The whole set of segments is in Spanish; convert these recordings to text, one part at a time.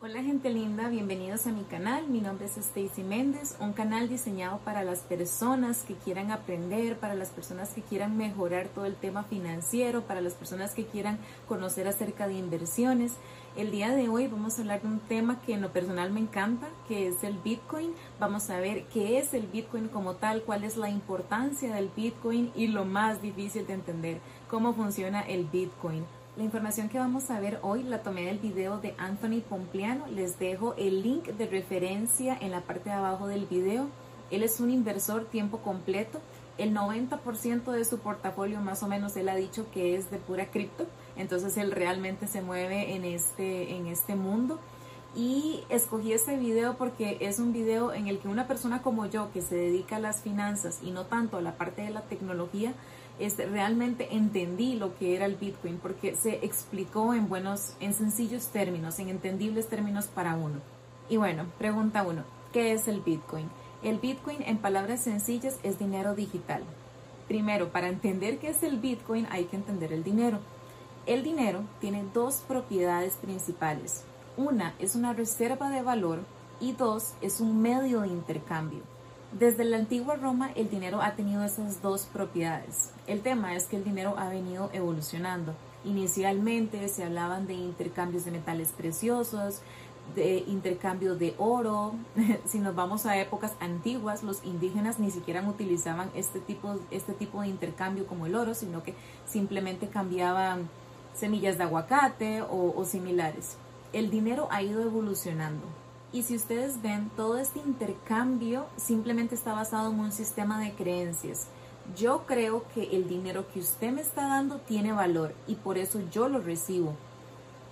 Hola gente linda, bienvenidos a mi canal. Mi nombre es Stacy Méndez, un canal diseñado para las personas que quieran aprender, para las personas que quieran mejorar todo el tema financiero, para las personas que quieran conocer acerca de inversiones. El día de hoy vamos a hablar de un tema que en lo personal me encanta, que es el Bitcoin. Vamos a ver qué es el Bitcoin como tal, cuál es la importancia del Bitcoin y lo más difícil de entender, cómo funciona el Bitcoin. La información que vamos a ver hoy la tomé del video de Anthony Pompliano. Les dejo el link de referencia en la parte de abajo del video. Él es un inversor tiempo completo. El 90% de su portafolio más o menos él ha dicho que es de pura cripto. Entonces él realmente se mueve en este, en este mundo. Y escogí este video porque es un video en el que una persona como yo que se dedica a las finanzas y no tanto a la parte de la tecnología, este, realmente entendí lo que era el Bitcoin porque se explicó en buenos, en sencillos términos, en entendibles términos para uno. Y bueno, pregunta uno, ¿qué es el Bitcoin? El Bitcoin en palabras sencillas es dinero digital. Primero, para entender qué es el Bitcoin hay que entender el dinero. El dinero tiene dos propiedades principales. Una es una reserva de valor y dos es un medio de intercambio. Desde la antigua Roma el dinero ha tenido esas dos propiedades. El tema es que el dinero ha venido evolucionando. Inicialmente se hablaban de intercambios de metales preciosos, de intercambio de oro. si nos vamos a épocas antiguas, los indígenas ni siquiera utilizaban este tipo, este tipo de intercambio como el oro, sino que simplemente cambiaban semillas de aguacate o, o similares. El dinero ha ido evolucionando y si ustedes ven, todo este intercambio simplemente está basado en un sistema de creencias. Yo creo que el dinero que usted me está dando tiene valor y por eso yo lo recibo.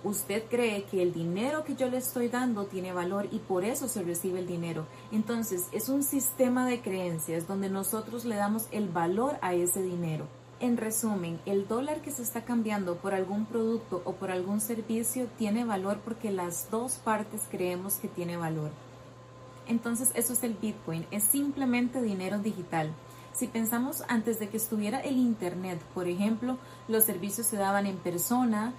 Usted cree que el dinero que yo le estoy dando tiene valor y por eso se recibe el dinero. Entonces es un sistema de creencias donde nosotros le damos el valor a ese dinero. En resumen, el dólar que se está cambiando por algún producto o por algún servicio tiene valor porque las dos partes creemos que tiene valor. Entonces eso es el Bitcoin, es simplemente dinero digital. Si pensamos antes de que estuviera el Internet, por ejemplo, los servicios se daban en persona,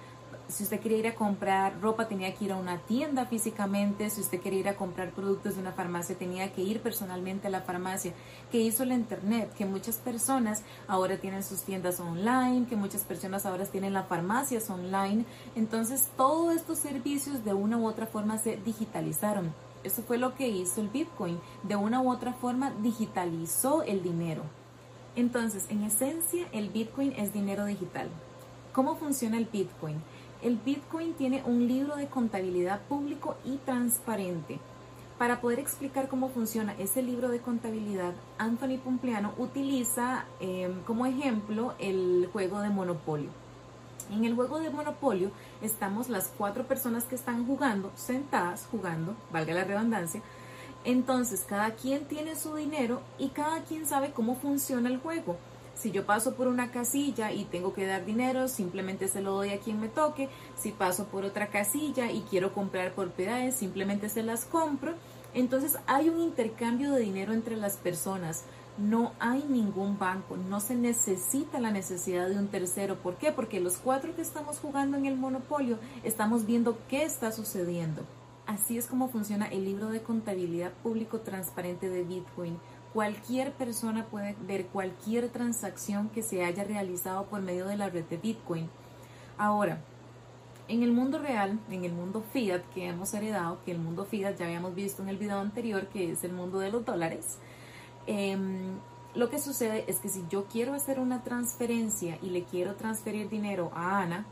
si usted quería ir a comprar ropa tenía que ir a una tienda físicamente, si usted quería ir a comprar productos de una farmacia tenía que ir personalmente a la farmacia. ¿Qué hizo la internet? Que muchas personas ahora tienen sus tiendas online, que muchas personas ahora tienen las farmacias online. Entonces todos estos servicios de una u otra forma se digitalizaron. Eso fue lo que hizo el Bitcoin. De una u otra forma digitalizó el dinero. Entonces, en esencia, el Bitcoin es dinero digital. ¿Cómo funciona el Bitcoin? El Bitcoin tiene un libro de contabilidad público y transparente. Para poder explicar cómo funciona ese libro de contabilidad, Anthony Pompliano utiliza em, como ejemplo el juego de Monopolio. En el juego de Monopolio estamos las cuatro personas que están jugando, sentadas jugando, valga la redundancia. Entonces cada quien tiene su dinero y cada quien sabe cómo funciona el juego. Si yo paso por una casilla y tengo que dar dinero, simplemente se lo doy a quien me toque. Si paso por otra casilla y quiero comprar propiedades, simplemente se las compro. Entonces hay un intercambio de dinero entre las personas. No hay ningún banco, no se necesita la necesidad de un tercero. ¿Por qué? Porque los cuatro que estamos jugando en el monopolio estamos viendo qué está sucediendo. Así es como funciona el libro de contabilidad público transparente de Bitcoin. Cualquier persona puede ver cualquier transacción que se haya realizado por medio de la red de Bitcoin. Ahora, en el mundo real, en el mundo fiat que hemos heredado, que el mundo fiat ya habíamos visto en el video anterior, que es el mundo de los dólares, em, lo que sucede es que si yo quiero hacer una transferencia y le quiero transferir dinero a Ana,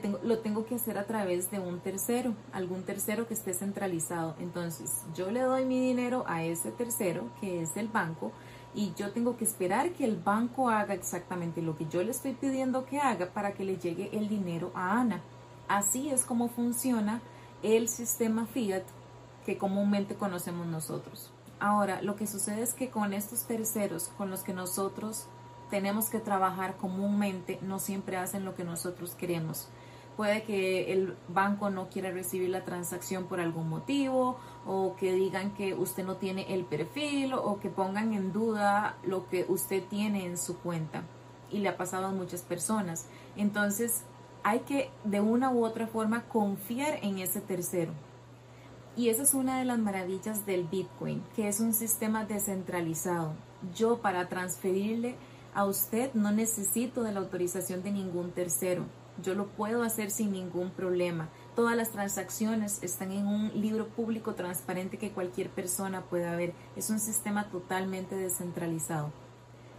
tengo, lo tengo que hacer a través de un tercero, algún tercero que esté centralizado. Entonces, yo le doy mi dinero a ese tercero, que es el banco, y yo tengo que esperar que el banco haga exactamente lo que yo le estoy pidiendo que haga para que le llegue el dinero a Ana. Así es como funciona el sistema Fiat que comúnmente conocemos nosotros. Ahora, lo que sucede es que con estos terceros con los que nosotros tenemos que trabajar comúnmente no siempre hacen lo que nosotros queremos. Puede que el banco no quiera recibir la transacción por algún motivo o que digan que usted no tiene el perfil o que pongan en duda lo que usted tiene en su cuenta. Y le ha pasado a muchas personas. Entonces hay que de una u otra forma confiar en ese tercero. Y esa es una de las maravillas del Bitcoin, que es un sistema descentralizado. Yo para transferirle a usted no necesito de la autorización de ningún tercero. Yo lo puedo hacer sin ningún problema. Todas las transacciones están en un libro público transparente que cualquier persona pueda ver. Es un sistema totalmente descentralizado.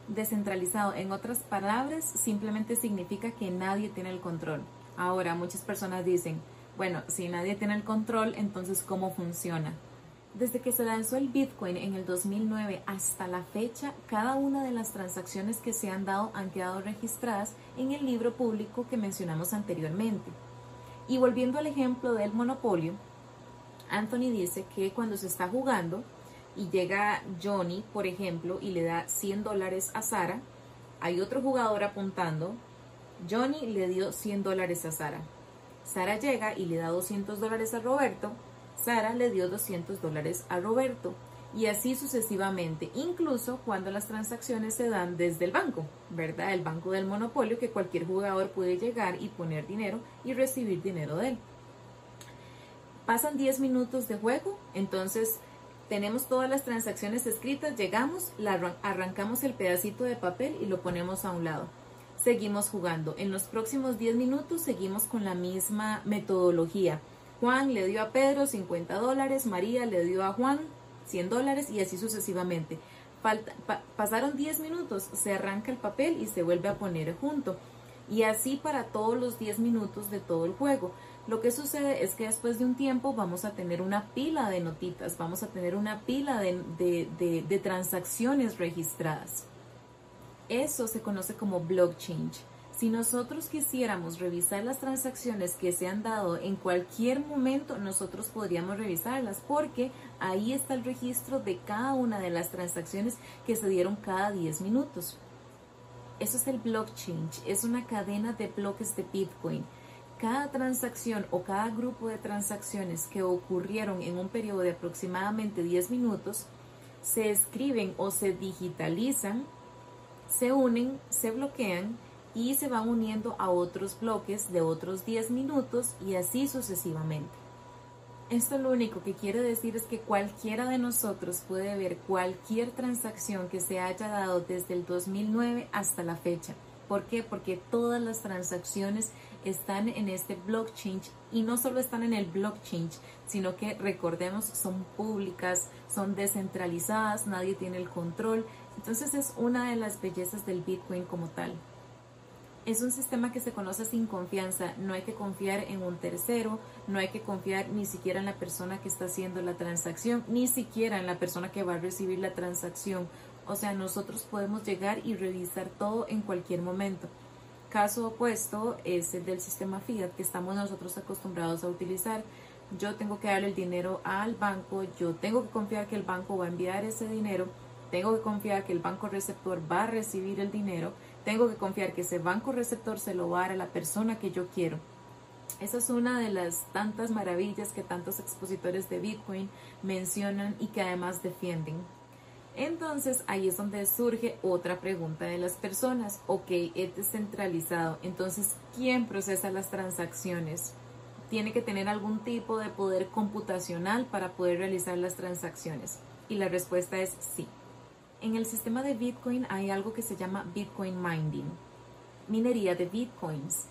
Descentralizado, en otras palabras, simplemente significa que nadie tiene el control. Ahora, muchas personas dicen, bueno, si nadie tiene el control, entonces ¿cómo funciona? Desde que se lanzó el Bitcoin en el 2009 hasta la fecha, cada una de las transacciones que se han dado han quedado registradas en el libro público que mencionamos anteriormente. Y volviendo al ejemplo del monopolio, Anthony dice que cuando se está jugando y llega Johnny, por ejemplo, y le da 100 dólares a Sara, hay otro jugador apuntando, Johnny le dio 100 dólares a Sara. Sara llega y le da 200 dólares a Roberto, Sara le dio 200 dólares a Roberto y así sucesivamente, incluso cuando las transacciones se dan desde el banco, ¿verdad? El banco del monopolio que cualquier jugador puede llegar y poner dinero y recibir dinero de él. Pasan 10 minutos de juego, entonces tenemos todas las transacciones escritas, llegamos, arrancamos el pedacito de papel y lo ponemos a un lado. Seguimos jugando. En los próximos 10 minutos seguimos con la misma metodología Juan le dio a Pedro 50 dólares, María le dio a Juan 100 dólares y así sucesivamente. pasaron 10 minutos, se arranca el papel y se vuelve a poner junto. Y así para todos los 10 minutos de todo el juego. Lo que sucede es que después de un tiempo vamos a tener una pila de notitas, vamos a tener una pila de transacciones registradas. Eso se conoce como blockchain. Si nosotros quisiéramos revisar las transacciones que se han dado en cualquier momento, nosotros podríamos revisarlas porque ahí está el registro de cada una de las transacciones que se dieron cada 10 minutos. Eso es el blockchain, es una cadena de bloques de Bitcoin. Cada transacción o cada grupo de transacciones que ocurrieron en un periodo de aproximadamente 10 minutos se escriben o se digitalizan, se unen, se bloquean y se van uniendo a otros bloques de otros 10 minutos y así sucesivamente. Esto lo único que quiere decir es que cualquiera de nosotros puede ver cualquier transacción que se haya dado desde el 2009 hasta la fecha. ¿Por qué? Porque todas las transacciones están en este blockchain y no solo están en el blockchain, sino que recordemos son públicas, son descentralizadas, nadie tiene el control. Entonces es una de las bellezas del Bitcoin como tal. Es un sistema que se conoce sin confianza, no hay que confiar en un tercero, no hay que confiar ni siquiera en la persona que está haciendo la transacción, ni siquiera en la persona que va a recibir la transacción. O sea, nosotros podemos llegar y revisar todo en cualquier momento. Caso opuesto es el del sistema fiat que estamos nosotros acostumbrados a utilizar. Yo tengo que darle el dinero al banco, yo tengo que confiar que el banco va a enviar ese dinero, tengo que confiar que el banco receptor va a recibir el dinero tengo que confiar que ese banco receptor se lo va a dar a la persona que yo quiero. Esa es una de las tantas maravillas que tantos expositores de Bitcoin mencionan y que además defienden. Entonces ahí es donde surge otra pregunta de las personas. Ok, es descentralizado. Entonces, ¿quién procesa las transacciones? ¿Tiene que tener algún tipo de poder computacional para poder realizar las transacciones? Y la respuesta es sí. En el sistema de Bitcoin hay algo que se llama Bitcoin Mining, minería de Bitcoins.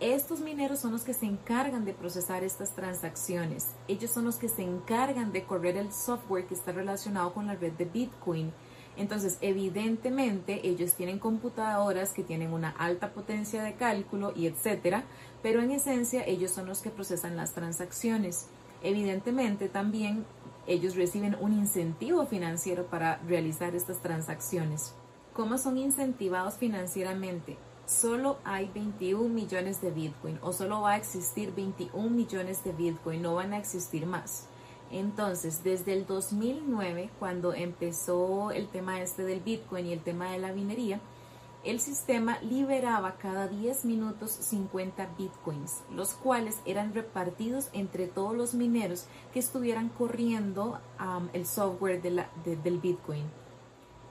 Estos mineros son los que se encargan de procesar estas transacciones. Ellos son los que se encargan de correr el software que está relacionado con la red de Bitcoin. Entonces, evidentemente, ellos tienen computadoras que tienen una alta potencia de cálculo y etcétera, pero en esencia ellos son los que procesan las transacciones. Evidentemente, también ellos reciben un incentivo financiero para realizar estas transacciones. ¿Cómo son incentivados financieramente? Solo hay 21 millones de Bitcoin o solo va a existir 21 millones de Bitcoin, no van a existir más. Entonces, desde el 2009, cuando empezó el tema este del Bitcoin y el tema de la minería, el sistema liberaba cada 10 minutos 50 bitcoins, los cuales eran repartidos entre todos los mineros que estuvieran corriendo el software del bitcoin.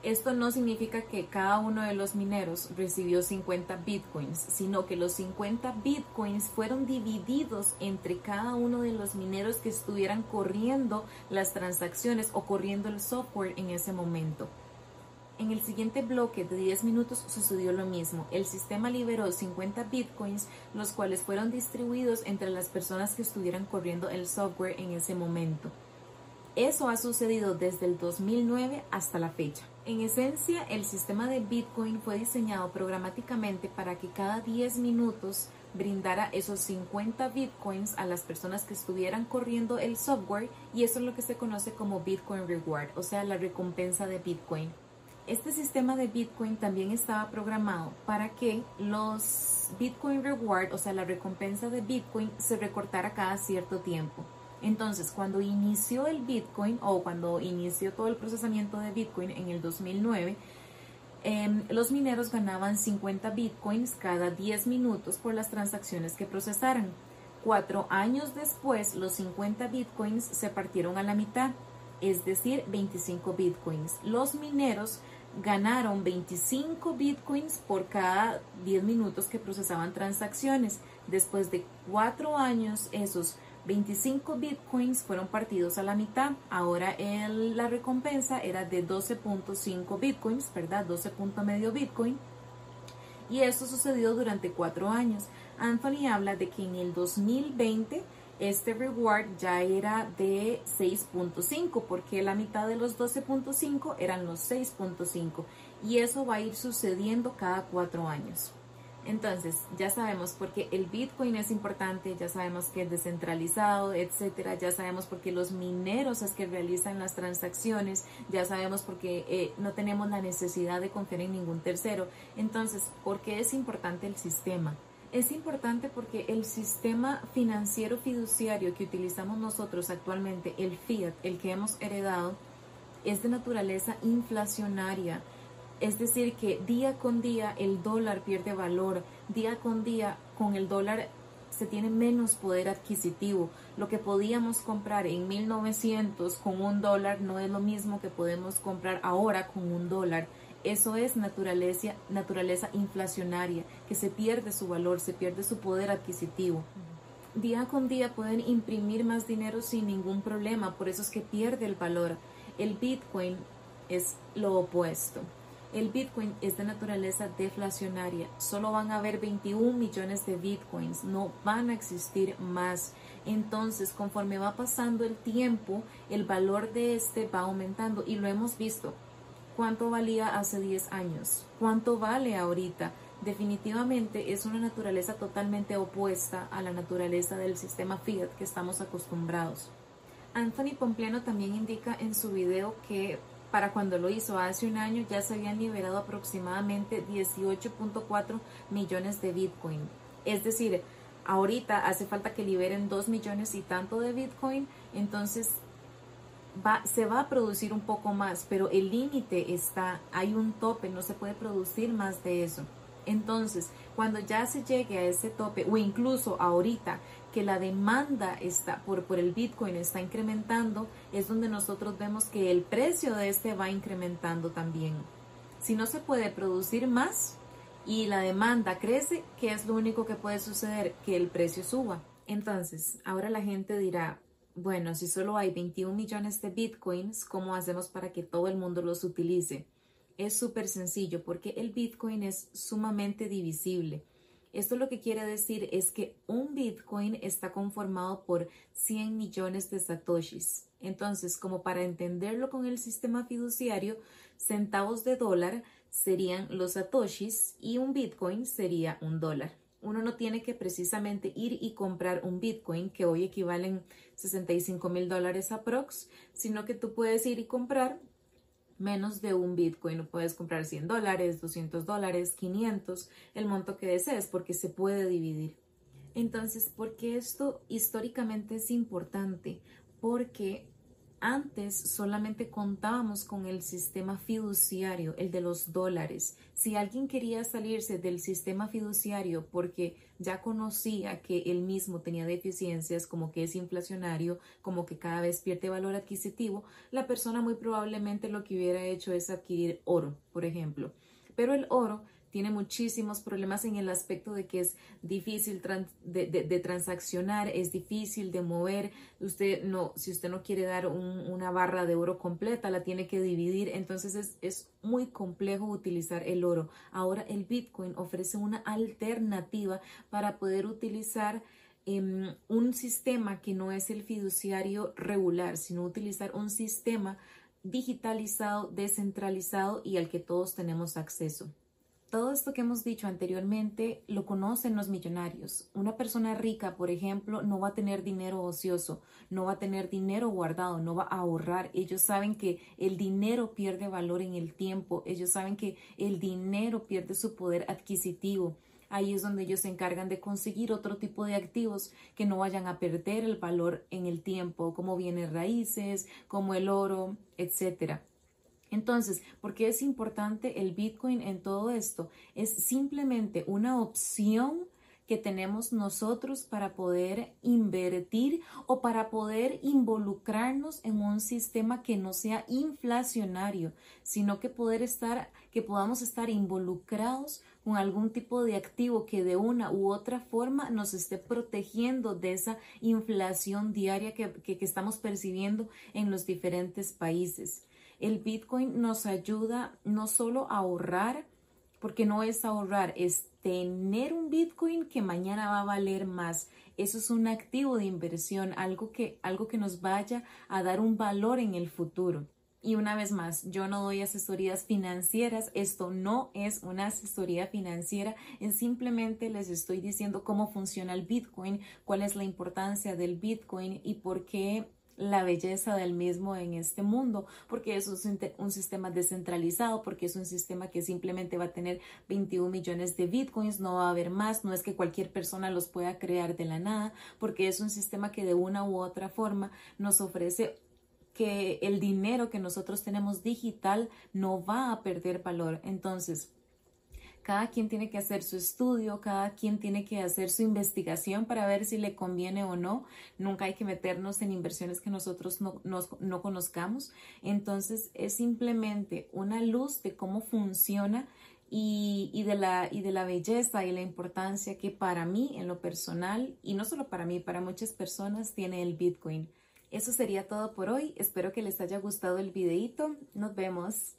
Esto no significa que cada uno de los mineros recibió 50 bitcoins, sino que los 50 bitcoins fueron divididos entre cada uno de los mineros que estuvieran corriendo las transacciones o corriendo el software en ese momento. En el siguiente bloque de 10 minutos sucedió lo mismo. El sistema liberó 50 bitcoins, los cuales fueron distribuidos entre las personas que estuvieran corriendo el software en ese momento. Eso ha sucedido desde el 2009 hasta la fecha. En esencia, el sistema de Bitcoin fue diseñado programáticamente para que cada 10 minutos brindara esos 50 Bitcoins a las personas que estuvieran corriendo el software y eso es lo que se conoce como Bitcoin Reward, o sea, la recompensa de Bitcoin. Este sistema de Bitcoin también estaba programado para que los Bitcoin Reward, o sea, la recompensa de Bitcoin, se recortara cada cierto tiempo. Entonces, cuando inició el Bitcoin o cuando inició todo el procesamiento de Bitcoin en el 2009, em, los mineros ganaban 50 Bitcoins cada 10 minutos por las transacciones que procesaran. Cuatro años después, los 50 Bitcoins se partieron a la mitad, es decir, 25 Bitcoins. Los mineros ganaron 25 bitcoins por cada 10 minutos que procesaban transacciones. Después de cuatro años, esos 25 bitcoins fueron partidos a la mitad. Ahora la recompensa era de 12.5 bitcoins, ¿verdad? 12. medio bitcoin. Y esto sucedió durante cuatro años. Anthony habla de que en el 2020 este reward ya era de 6.5 porque la mitad de los 12.5 eran los 6.5 y eso va a ir sucediendo cada cuatro años. Entonces, ya sabemos por qué el Bitcoin es importante, ya sabemos que es descentralizado, etcétera, ya sabemos por qué los mineros es que realizan las transacciones, ya sabemos por qué eh, no tenemos la necesidad de confiar en ningún tercero. Entonces, ¿por qué es importante el sistema? Es importante porque el sistema financiero fiduciario que utilizamos nosotros actualmente, el fiat, el que hemos heredado, es de naturaleza inflacionaria es decir, que día con día el dólar pierde valor, día con día con el dólar se tiene menos poder adquisitivo. Lo que podíamos comprar en 1900 con un dólar no es lo mismo que podemos comprar ahora con un dólar. Eso es naturaleza, inflacionaria, que se pierde su valor, se pierde su poder adquisitivo. Día con día pueden imprimir más dinero sin ningún problema, por eso es que pierde el valor. El Bitcoin es lo opuesto. El Bitcoin es de naturaleza deflacionaria. Solo van a haber 21 millones de Bitcoins. No van a existir más. Entonces, conforme va pasando el tiempo, el valor de este va aumentando. Y lo hemos visto. ¿Cuánto valía hace 10 años? ¿Cuánto vale ahorita? Definitivamente es una naturaleza totalmente opuesta a la naturaleza del sistema fiat que estamos acostumbrados. Anthony Pompliano también indica en su video que para cuando lo hizo hace un año ya se habían liberado aproximadamente 18.4 millones de Bitcoin. Es decir, ahorita hace falta que liberen 2 millones y tanto de Bitcoin, entonces va, se va a producir un poco más, pero el límite está, hay un tope, no se puede producir más de eso. Entonces, cuando ya se llegue a ese tope, o incluso ahorita que la demanda está por, por el Bitcoin está incrementando, es donde nosotros vemos que el precio de este va incrementando también. Si no se puede producir más y la demanda crece, ¿qué es lo único que puede suceder? Que el precio suba. Entonces, ahora la gente dirá, bueno, si solo hay 21 millones de bitcoins, ¿cómo hacemos para que todo el mundo los utilice? Es súper sencillo porque el bitcoin es sumamente divisible. Esto lo que quiere decir es que un Bitcoin está conformado por 100 millones de satoshis. Entonces, como para entenderlo con el sistema fiduciario, centavos de dólar serían los satoshis y un Bitcoin sería un dólar. Uno no tiene que precisamente ir y comprar un Bitcoin, que hoy equivalen 65 mil dólares aprox, sino que tú puedes ir y comprar menos de un Bitcoin. Puedes comprar 100 dólares, 200 dólares, 500, el monto que desees, porque se puede dividir. Entonces, ¿por qué esto históricamente es importante? Porque antes solamente contábamos con el sistema fiduciario, el de los dólares. Si alguien quería salirse del sistema fiduciario porque ya conocía que él mismo tenía deficiencias, como que es inflacionario, como que cada vez pierde valor adquisitivo, la persona muy probablemente lo que hubiera hecho es adquirir oro, por ejemplo. Pero el oro tiene muchísimos problemas en el aspecto de que es difícil de, transaccionar, es difícil de mover. Usted no, si usted no quiere dar una barra de oro completa, la tiene que dividir. Entonces es, es muy complejo utilizar el oro. Ahora el Bitcoin ofrece una alternativa para poder utilizar em, un sistema que no es el fiduciario regular, sino utilizar un sistema digitalizado, descentralizado y al que todos tenemos acceso. Todo esto que hemos dicho anteriormente lo conocen los millonarios. Una persona rica, por ejemplo, no va a tener dinero ocioso, no va a tener dinero guardado, no va a ahorrar. Ellos saben que el dinero pierde valor en el tiempo, ellos saben que el dinero pierde su poder adquisitivo. Ahí es donde ellos se encargan de conseguir otro tipo de activos que no vayan a perder el valor en el tiempo, como bienes raíces, como el oro, etcétera. Entonces, ¿por qué es importante el Bitcoin en todo esto? Es simplemente una opción que tenemos nosotros para poder invertir o para poder involucrarnos en un sistema que no sea inflacionario, sino que poder estar, que podamos estar involucrados con algún tipo de activo que de una u otra forma nos esté protegiendo de esa inflación diaria que, que estamos percibiendo en los diferentes países. El Bitcoin nos ayuda no solo a ahorrar, porque no es ahorrar, es tener un Bitcoin que mañana va a valer más. Eso es un activo de inversión, algo que, algo que nos vaya a dar un valor en el futuro. Y una vez más, yo no doy asesorías financieras, esto no es una asesoría financiera, simplemente les estoy diciendo cómo funciona el Bitcoin, cuál es la importancia del Bitcoin y por qué la belleza del mismo en este mundo, porque es un, sistema descentralizado, porque es un sistema que simplemente va a tener 21 millones de bitcoins, no va a haber más, no es que cualquier persona los pueda crear de la nada, porque es un sistema que de una u otra forma nos ofrece que el dinero que nosotros tenemos digital no va a perder valor. Entonces, cada quien tiene que hacer su estudio, cada quien tiene que hacer su investigación para ver si le conviene o no. Nunca hay que meternos en inversiones que nosotros no, no conozcamos. Entonces es simplemente una luz de cómo funciona y, y, de la, y de la belleza y la importancia que para mí en lo personal, y no solo para mí, para muchas personas tiene el Bitcoin. Eso sería todo por hoy. Espero que les haya gustado el videito. Nos vemos.